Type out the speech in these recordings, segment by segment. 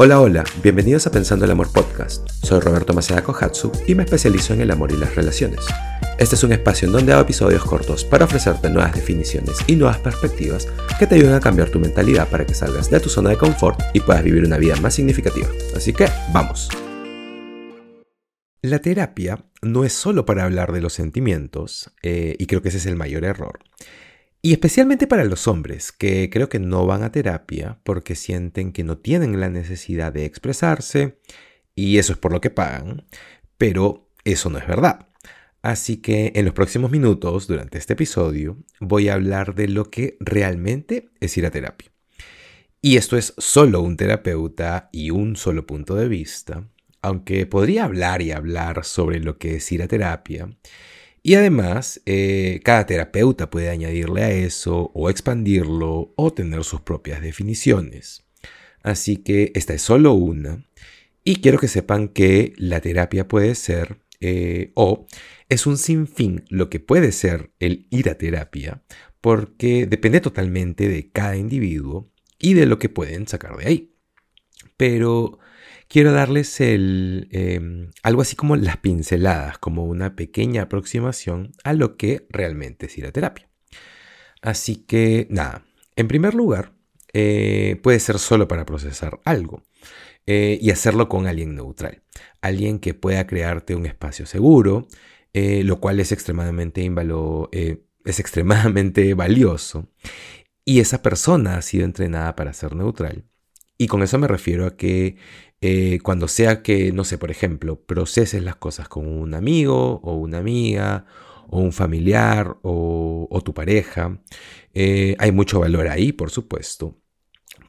Hola, hola, bienvenidos a Pensando el Amor Podcast. Soy Roberto Maceda Kohatsu y me especializo en el amor y las relaciones. Este es un espacio en donde hago episodios cortos para ofrecerte nuevas definiciones y nuevas perspectivas que te ayuden a cambiar tu mentalidad para que salgas de tu zona de confort y puedas vivir una vida más significativa. Así que, vamos. La terapia no es solo para hablar de los sentimientos, eh, y creo que ese es el mayor error. Y especialmente para los hombres, que creo que no van a terapia porque sienten que no tienen la necesidad de expresarse, y eso es por lo que pagan, pero eso no es verdad. Así que en los próximos minutos, durante este episodio, voy a hablar de lo que realmente es ir a terapia. Y esto es solo un terapeuta y un solo punto de vista, aunque podría hablar y hablar sobre lo que es ir a terapia y además, eh, cada terapeuta puede añadirle a eso o expandirlo o tener sus propias definiciones. Así que esta es solo una. Y quiero que sepan que la terapia puede ser eh, o es un sinfín lo que puede ser el ir a terapia, porque depende totalmente de cada individuo y de lo que pueden sacar de ahí. Pero quiero darles em, algo así como las pinceladas, como una pequeña aproximación a lo que realmente es ir a terapia. Así que nada, en primer lugar, eh, puede ser solo para procesar algo eh, y hacerlo con alguien neutral, alguien que pueda crearte un espacio seguro, eh, lo cual es extremadamente, es extremadamente valioso. Y esa persona ha sido entrenada para ser neutral. Y con eso me refiero a que eh, cuando sea que, no sé, por ejemplo, proceses las cosas con un amigo o una amiga o un familiar o, tu pareja, eh, hay mucho valor ahí, por supuesto.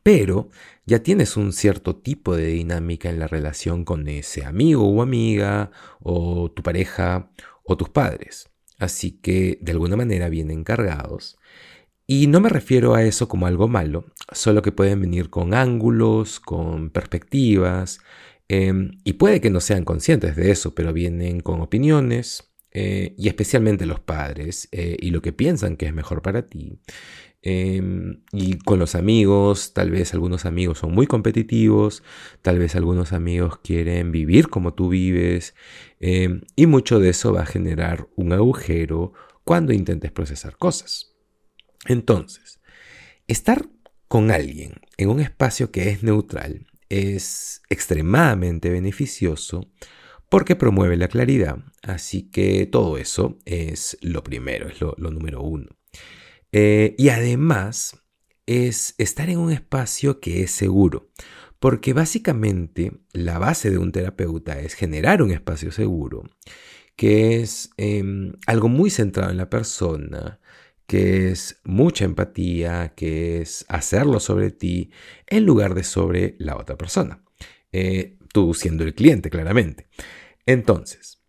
Pero ya tienes un cierto tipo de dinámica en la relación con ese amigo o amiga o tu pareja o tus padres. Así que de alguna manera vienen cargados y no me refiero a eso como algo malo, solo que pueden venir con ángulos, con perspectivas, em, y puede que no sean conscientes de eso, pero vienen con opiniones, eh, y especialmente los padres, eh, y lo que piensan que es mejor para ti. Em, y con los amigos, tal vez algunos amigos son muy competitivos, tal vez algunos amigos quieren vivir como tú vives, em, y mucho de eso va a generar un agujero cuando intentes procesar cosas. Entonces, estar con alguien en un espacio que es neutral es extremadamente beneficioso porque promueve la claridad. Así que todo eso es lo primero, es lo, número uno. Eh, y además es estar en un espacio que es seguro. Porque básicamente la base de un terapeuta es generar un espacio seguro, que es em, algo muy centrado en la persona, que es mucha empatía, que es hacerlo sobre ti en lugar de sobre la otra persona. Eh, tú siendo el cliente, claramente. Entonces,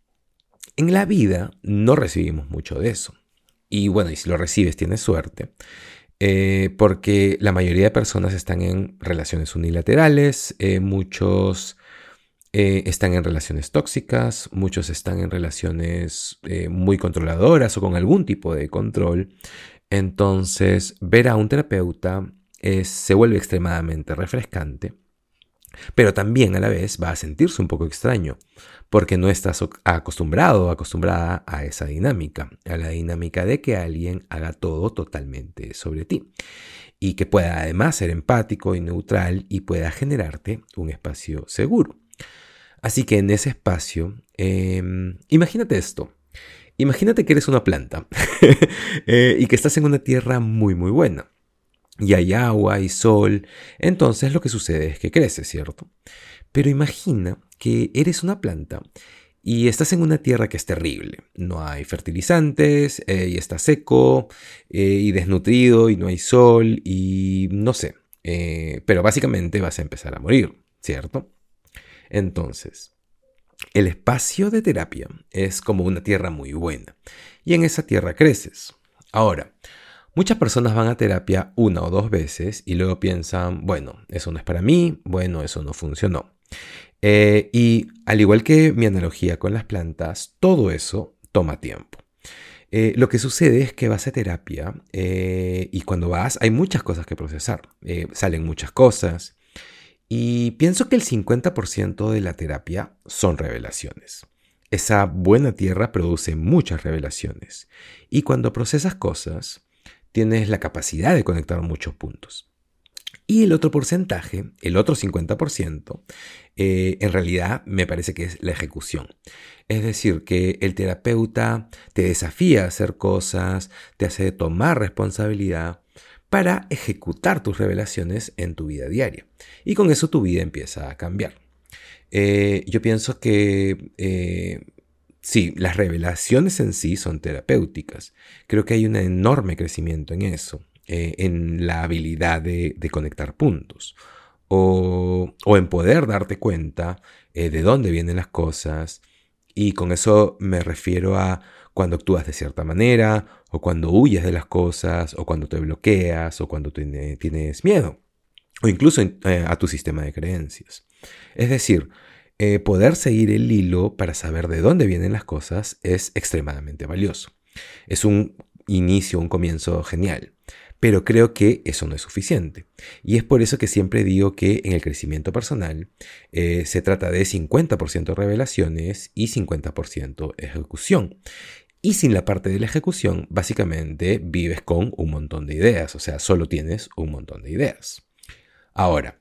en la vida no recibimos mucho de eso. Y bueno, y si lo recibes tienes suerte. Eh, porque la mayoría de personas están en relaciones unilaterales, eh, muchos eh, están en relaciones tóxicas, muchos están en relaciones eh, muy controladoras o con algún tipo de control. Entonces, ver a un terapeuta se vuelve extremadamente refrescante, pero también a la vez va a sentirse un poco extraño, porque no estás acostumbrado o acostumbrada a esa dinámica, a la dinámica de que alguien haga todo totalmente sobre ti y que pueda además ser empático y neutral y pueda generarte un espacio seguro. Así que en ese espacio, em, imagínate esto. Imagínate que eres una planta eh, y que estás en una tierra muy muy buena. Y hay agua y sol, entonces lo que sucede es que crece, ¿cierto? Pero imagina que eres una planta y estás en una tierra que es terrible. No hay fertilizantes eh, y está seco eh, y desnutrido y no hay sol y no sé. pero básicamente vas a empezar a morir, ¿cierto? Entonces, el espacio de terapia es como una tierra muy buena y en esa tierra creces. Ahora, muchas personas van a terapia una o dos veces y luego piensan, bueno, eso no es para mí, bueno, eso no funcionó. Eh, y al igual que mi analogía con las plantas, todo eso toma tiempo. Eh, lo que sucede es que vas a terapia eh, y cuando vas hay muchas cosas que procesar. salen muchas cosas Y pienso que el 50% de la terapia son revelaciones. Esa buena tierra produce muchas revelaciones. Y cuando procesas cosas, tienes la capacidad de conectar muchos puntos. Y el otro porcentaje, el otro 50%, eh, en realidad me parece que es la ejecución. Es decir, que el terapeuta te desafía a hacer cosas, te hace tomar responsabilidad para ejecutar tus revelaciones en tu vida diaria. Y con eso tu vida empieza a cambiar. Eh, yo pienso que eh, sí, las revelaciones en sí son terapéuticas. Creo que hay un enorme crecimiento en eso. Eh, en la habilidad de, conectar puntos o, en poder darte cuenta de dónde vienen las cosas. Y con eso me refiero a cuando actúas de cierta manera, o cuando huyes de las cosas, o cuando te bloqueas, o cuando tienes miedo, o incluso eh, a tu sistema de creencias. Es decir, poder seguir el hilo para saber de dónde vienen las cosas es extremadamente valioso. Es un inicio, un comienzo genial. Pero creo que eso no es suficiente. Y es por eso que siempre digo que en el crecimiento personal eh, se trata de 50% revelaciones y 50% ejecución. Y sin la parte de la ejecución, básicamente vives con un montón de ideas, o sea, solo tienes un montón de ideas. Ahora,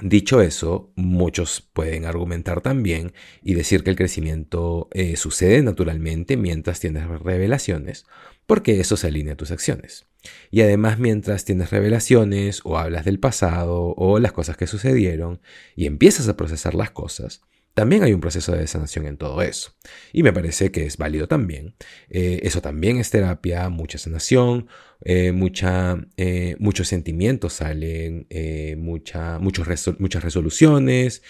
Dicho eso, muchos pueden argumentar también y decir que el crecimiento eh, sucede naturalmente mientras tienes revelaciones, porque eso se alinea a tus acciones. Y además mientras tienes revelaciones o hablas del pasado o las cosas que sucedieron y empiezas a procesar las cosas, también hay un proceso de sanación en todo eso. Y me parece que es válido también. Eh, eso también es terapia, mucha sanación, eh, mucha, eh, muchos sentimientos salen, mucha, muchas resoluciones.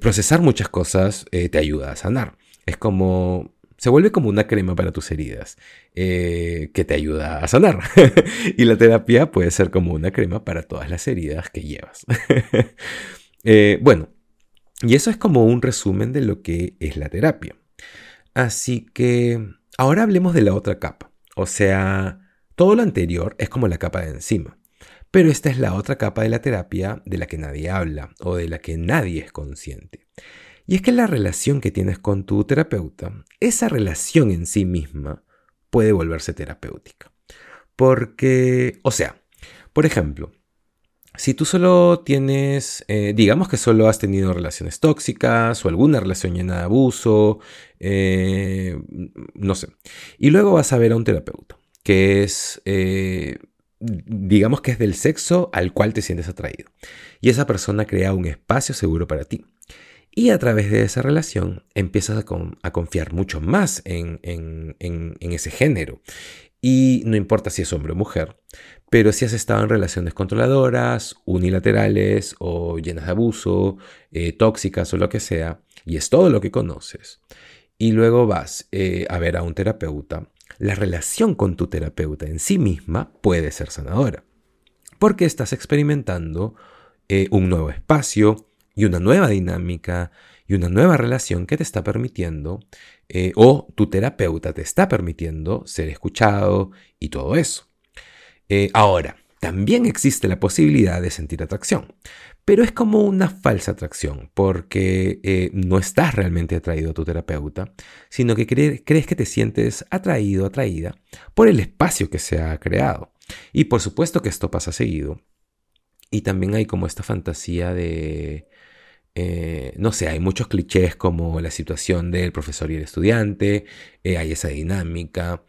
procesar muchas cosas te ayuda a sanar. Es como se vuelve como una crema para tus heridas que te ayuda a sanar. y la terapia puede ser como una crema para todas las heridas que llevas. bueno, y eso es como un resumen de lo que es la terapia. Así que ahora hablemos de la otra capa. O sea, todo lo anterior es como la capa de encima. Pero esta es la otra capa de la terapia de la que nadie habla o de la que nadie es consciente. Y es que la relación que tienes con tu terapeuta, esa relación en sí misma puede volverse terapéutica. Porque, o sea, por ejemplo, si tú solo tienes, eh, digamos que solo has tenido relaciones tóxicas o alguna relación llena de abuso, eh, no sé, y luego vas a ver a un terapeuta, que es, eh, digamos que es del sexo al cual te sientes atraído, y esa persona crea un espacio seguro para ti. Y a través de esa relación empiezas a, confiar mucho más en, ese género. Y no importa si es hombre o mujer, pero si has estado en relaciones controladoras, unilaterales o llenas de abuso, eh, tóxicas o lo que sea, y es todo lo que conoces, y luego vas eh, a ver a un terapeuta, la relación con tu terapeuta en sí misma puede ser sanadora, porque estás experimentando eh, un nuevo espacio y una nueva dinámica y una nueva relación que te está permitiendo, o tu terapeuta te está permitiendo ser escuchado y todo eso. Eh, ahora, también existe la posibilidad de sentir atracción, pero es como una falsa atracción, porque eh, no estás realmente atraído a tu terapeuta, sino que crees que te sientes atraído, atraída por el espacio que se ha creado. Y por supuesto que esto pasa seguido. Y también hay como esta fantasía de... Eh, no sé, hay muchos clichés como la situación del profesor y el estudiante, hay esa dinámica,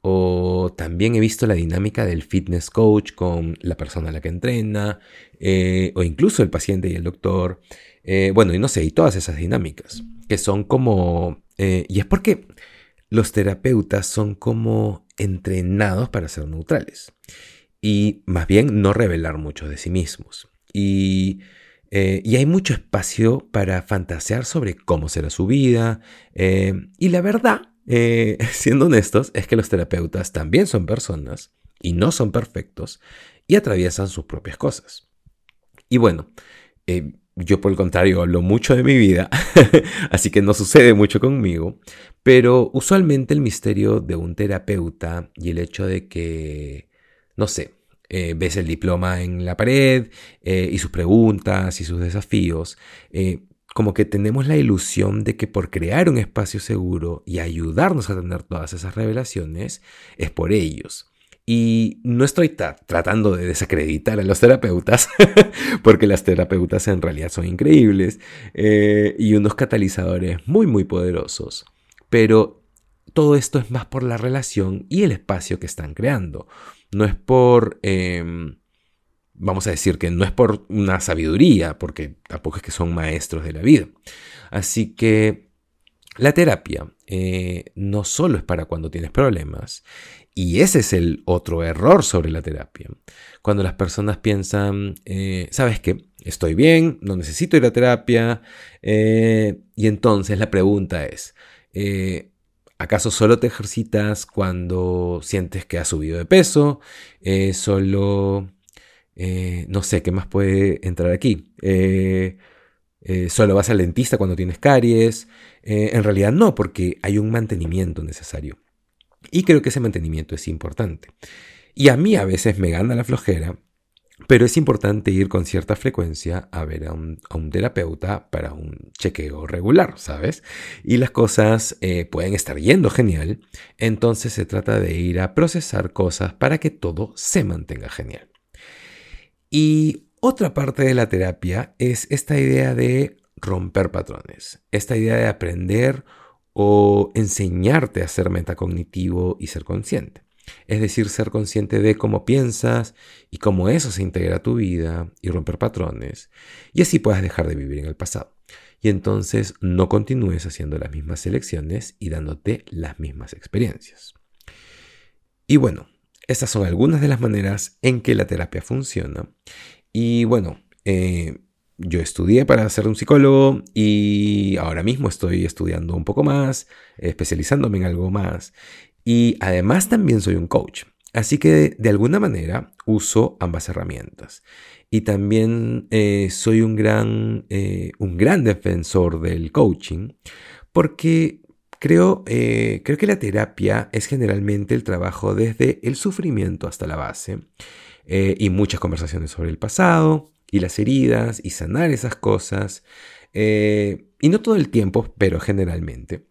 o también he visto la dinámica del fitness coach con la persona a la que entrena, eh, o incluso el paciente y el doctor. Eh, bueno, y no sé, y todas esas dinámicas, que son como... Eh, y es porque los terapeutas son como entrenados para ser neutrales y más bien no revelar mucho de sí mismos. Y, y hay mucho espacio para fantasear sobre cómo será su vida. y la verdad eh, siendo honestos, es que los terapeutas también son personas y no son perfectos y atraviesan sus propias cosas. Y bueno, eh, yo por el contrario hablo mucho de mi vida, así que no sucede mucho conmigo, pero usualmente el misterio de un terapeuta y el hecho de que, no sé, eh, ves el diploma en la pared eh, y sus preguntas y sus desafíos, eh, como que tenemos la ilusión de que por crear un espacio seguro y ayudarnos a tener todas esas revelaciones, es por ellos. Y no estoy tratando de desacreditar a los terapeutas, porque las terapeutas en realidad son increíbles y unos catalizadores muy, muy poderosos. Pero todo esto es más por la relación y el espacio que están creando. No es por, em, vamos a decir que no es por una sabiduría, porque tampoco es que son maestros de la vida. Así que la terapia eh, no solo es para cuando tienes problemas, y ese es el otro error sobre la terapia. Cuando las personas piensan, eh, ¿sabes qué? Estoy bien, no necesito ir a terapia, eh, y entonces la pregunta es, ¿Acaso solo te ejercitas cuando sientes que has subido de peso? Eh, solo... Eh, no sé, ¿qué más puede entrar aquí? Eh, solo vas al dentista cuando tienes caries. en realidad no, porque hay un mantenimiento necesario. Y creo que ese mantenimiento es importante. Y a mí a veces me gana la flojera pero es importante ir con cierta frecuencia a ver a un, terapeuta para un chequeo regular, ¿sabes? Y las cosas eh, pueden estar yendo genial, entonces se trata de ir a procesar cosas para que todo se mantenga genial. Y otra parte de la terapia es esta idea de romper patrones, esta idea de aprender o enseñarte a ser metacognitivo y ser consciente. Es decir, ser consciente de cómo piensas y cómo eso se integra a tu vida y romper patrones. Y así puedas dejar de vivir en el pasado. Y entonces no continúes haciendo las mismas elecciones y dándote las mismas experiencias. Y bueno, estas son algunas de las maneras en que la terapia funciona. Y bueno, eh, yo estudié para ser un psicólogo y ahora mismo estoy estudiando un poco más, especializándome en algo más. Y además también soy un coach. Así que de alguna manera uso ambas herramientas. Y también eh, soy un gran, eh, un gran defensor del coaching porque creo, eh, creo que la terapia es generalmente el trabajo desde el sufrimiento hasta la base y muchas conversaciones sobre el pasado y las heridas y sanar esas cosas. y no todo el tiempo, pero generalmente.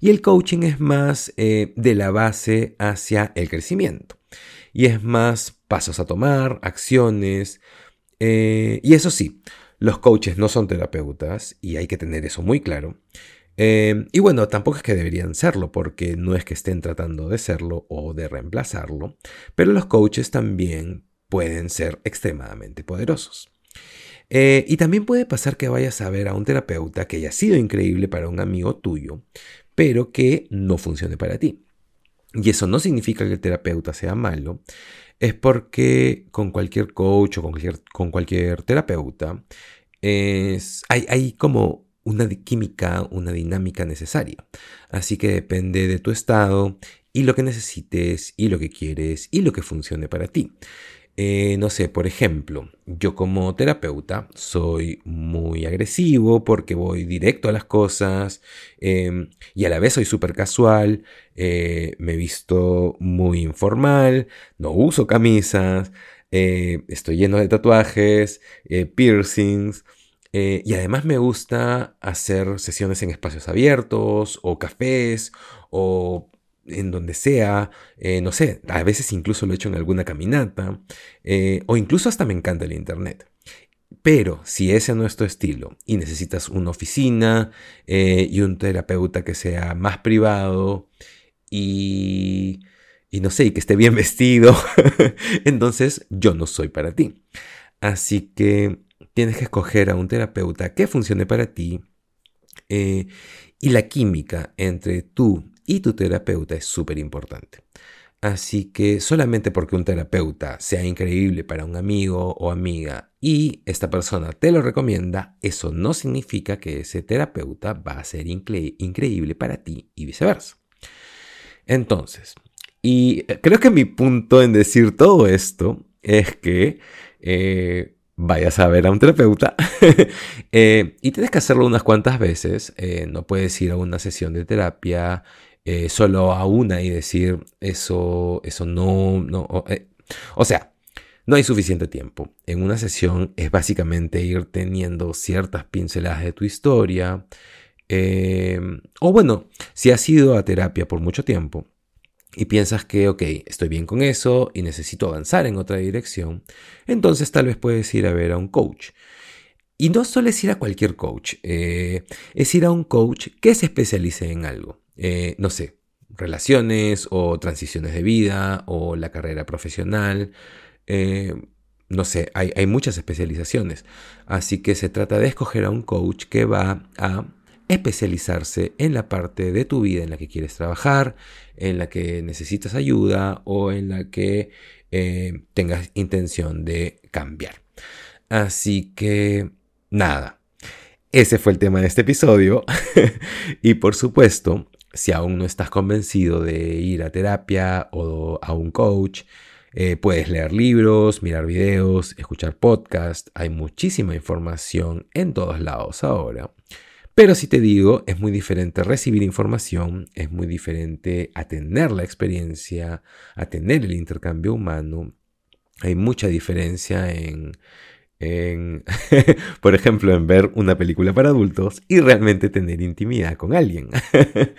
Y el coaching es más eh, de la base hacia el crecimiento. Y es más pasos a tomar, acciones. Eh, y eso sí, los coaches no son terapeutas y hay que tener eso muy claro. Eh, y bueno, tampoco es que deberían serlo, porque no es que estén tratando de serlo o de reemplazarlo, pero los coaches también pueden ser extremadamente poderosos. Y también puede pasar que vayas a ver a un terapeuta que haya sido increíble para un amigo tuyo, pero que no funcione para ti. Y eso no significa que el terapeuta sea malo, es porque con cualquier coach o con cualquier, terapeuta hay, hay como una química, una dinámica necesaria. Así que depende de tu estado y lo que necesites y lo que quieres y lo que funcione para ti. Eh, no sé, por ejemplo, yo como terapeuta soy muy agresivo porque voy directo a las cosas em, y a la vez soy súper casual, eh, me visto muy informal, no uso camisas, eh, estoy lleno de tatuajes, piercings. y además me gusta hacer sesiones en espacios abiertos o cafés o en donde sea, eh, no sé, a veces incluso lo he hecho en alguna caminata, eh, o incluso hasta me encanta el Internet. Pero si ese no es tu estilo y necesitas una oficina eh, y un terapeuta que sea más privado y, y no sé, y que esté bien vestido, entonces yo no soy para ti. Así que tienes que escoger a un terapeuta que funcione para ti y la química entre tú y tu terapeuta es súper importante. Así que solamente porque un terapeuta sea increíble para un amigo o amiga y esta persona te lo recomienda, eso no significa que ese terapeuta va a ser increíble para ti y viceversa. Entonces, y creo que mi punto en decir todo esto es que eh, vayas a ver a un terapeuta eh, y tienes que hacerlo unas cuantas veces. Eh, no puedes ir a una sesión de terapia eh, solo a una y decir eso, eso no, no. o sea, no hay suficiente tiempo. En una sesión es básicamente ir teniendo ciertas pinceladas de tu historia. Em, o bueno, si has ido a terapia por mucho tiempo y piensas que, ok, estoy bien con eso y necesito avanzar en otra dirección, entonces tal vez puedes ir a ver a un coach. Y no solo es ir a cualquier coach, eh, es ir a un coach que se especialice en algo. Eh, no sé, relaciones o transiciones de vida o la carrera profesional. Eh, no sé, hay, hay, muchas especializaciones. Así que se trata de escoger a un coach que va a especializarse en la parte de tu vida en la que quieres trabajar, en la que necesitas ayuda o en la que tengas intención de cambiar. Así que, nada. Ese fue el tema de este episodio. y por supuesto, si aún no estás convencido de ir a terapia o a un coach, eh, puedes leer libros, mirar videos, escuchar podcasts. Hay muchísima información en todos lados ahora. Pero si te digo, es muy diferente recibir información, es muy diferente a tener la experiencia, a tener el intercambio humano. Hay mucha diferencia por ejemplo, en ver una película para adultos y realmente tener intimidad con alguien.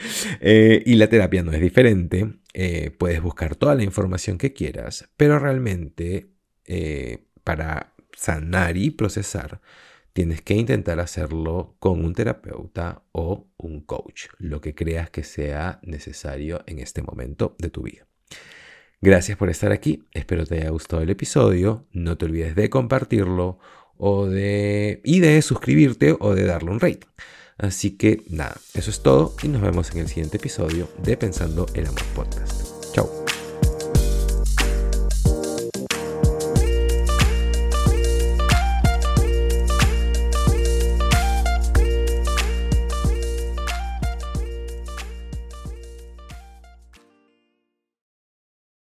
Eh, y la terapia no es diferente. Eh, puedes buscar toda la información que quieras, pero realmente eh, para sanar y procesar, tienes que intentar hacerlo con un terapeuta o un coach, lo que creas que sea necesario en este momento de tu vida. Gracias por estar aquí, espero te haya gustado el episodio, no te olvides de compartirlo o de, y de suscribirte o de darle un rate. Así que nada, eso es todo y nos vemos en el siguiente episodio de Pensando el Amor Podcast. Chao.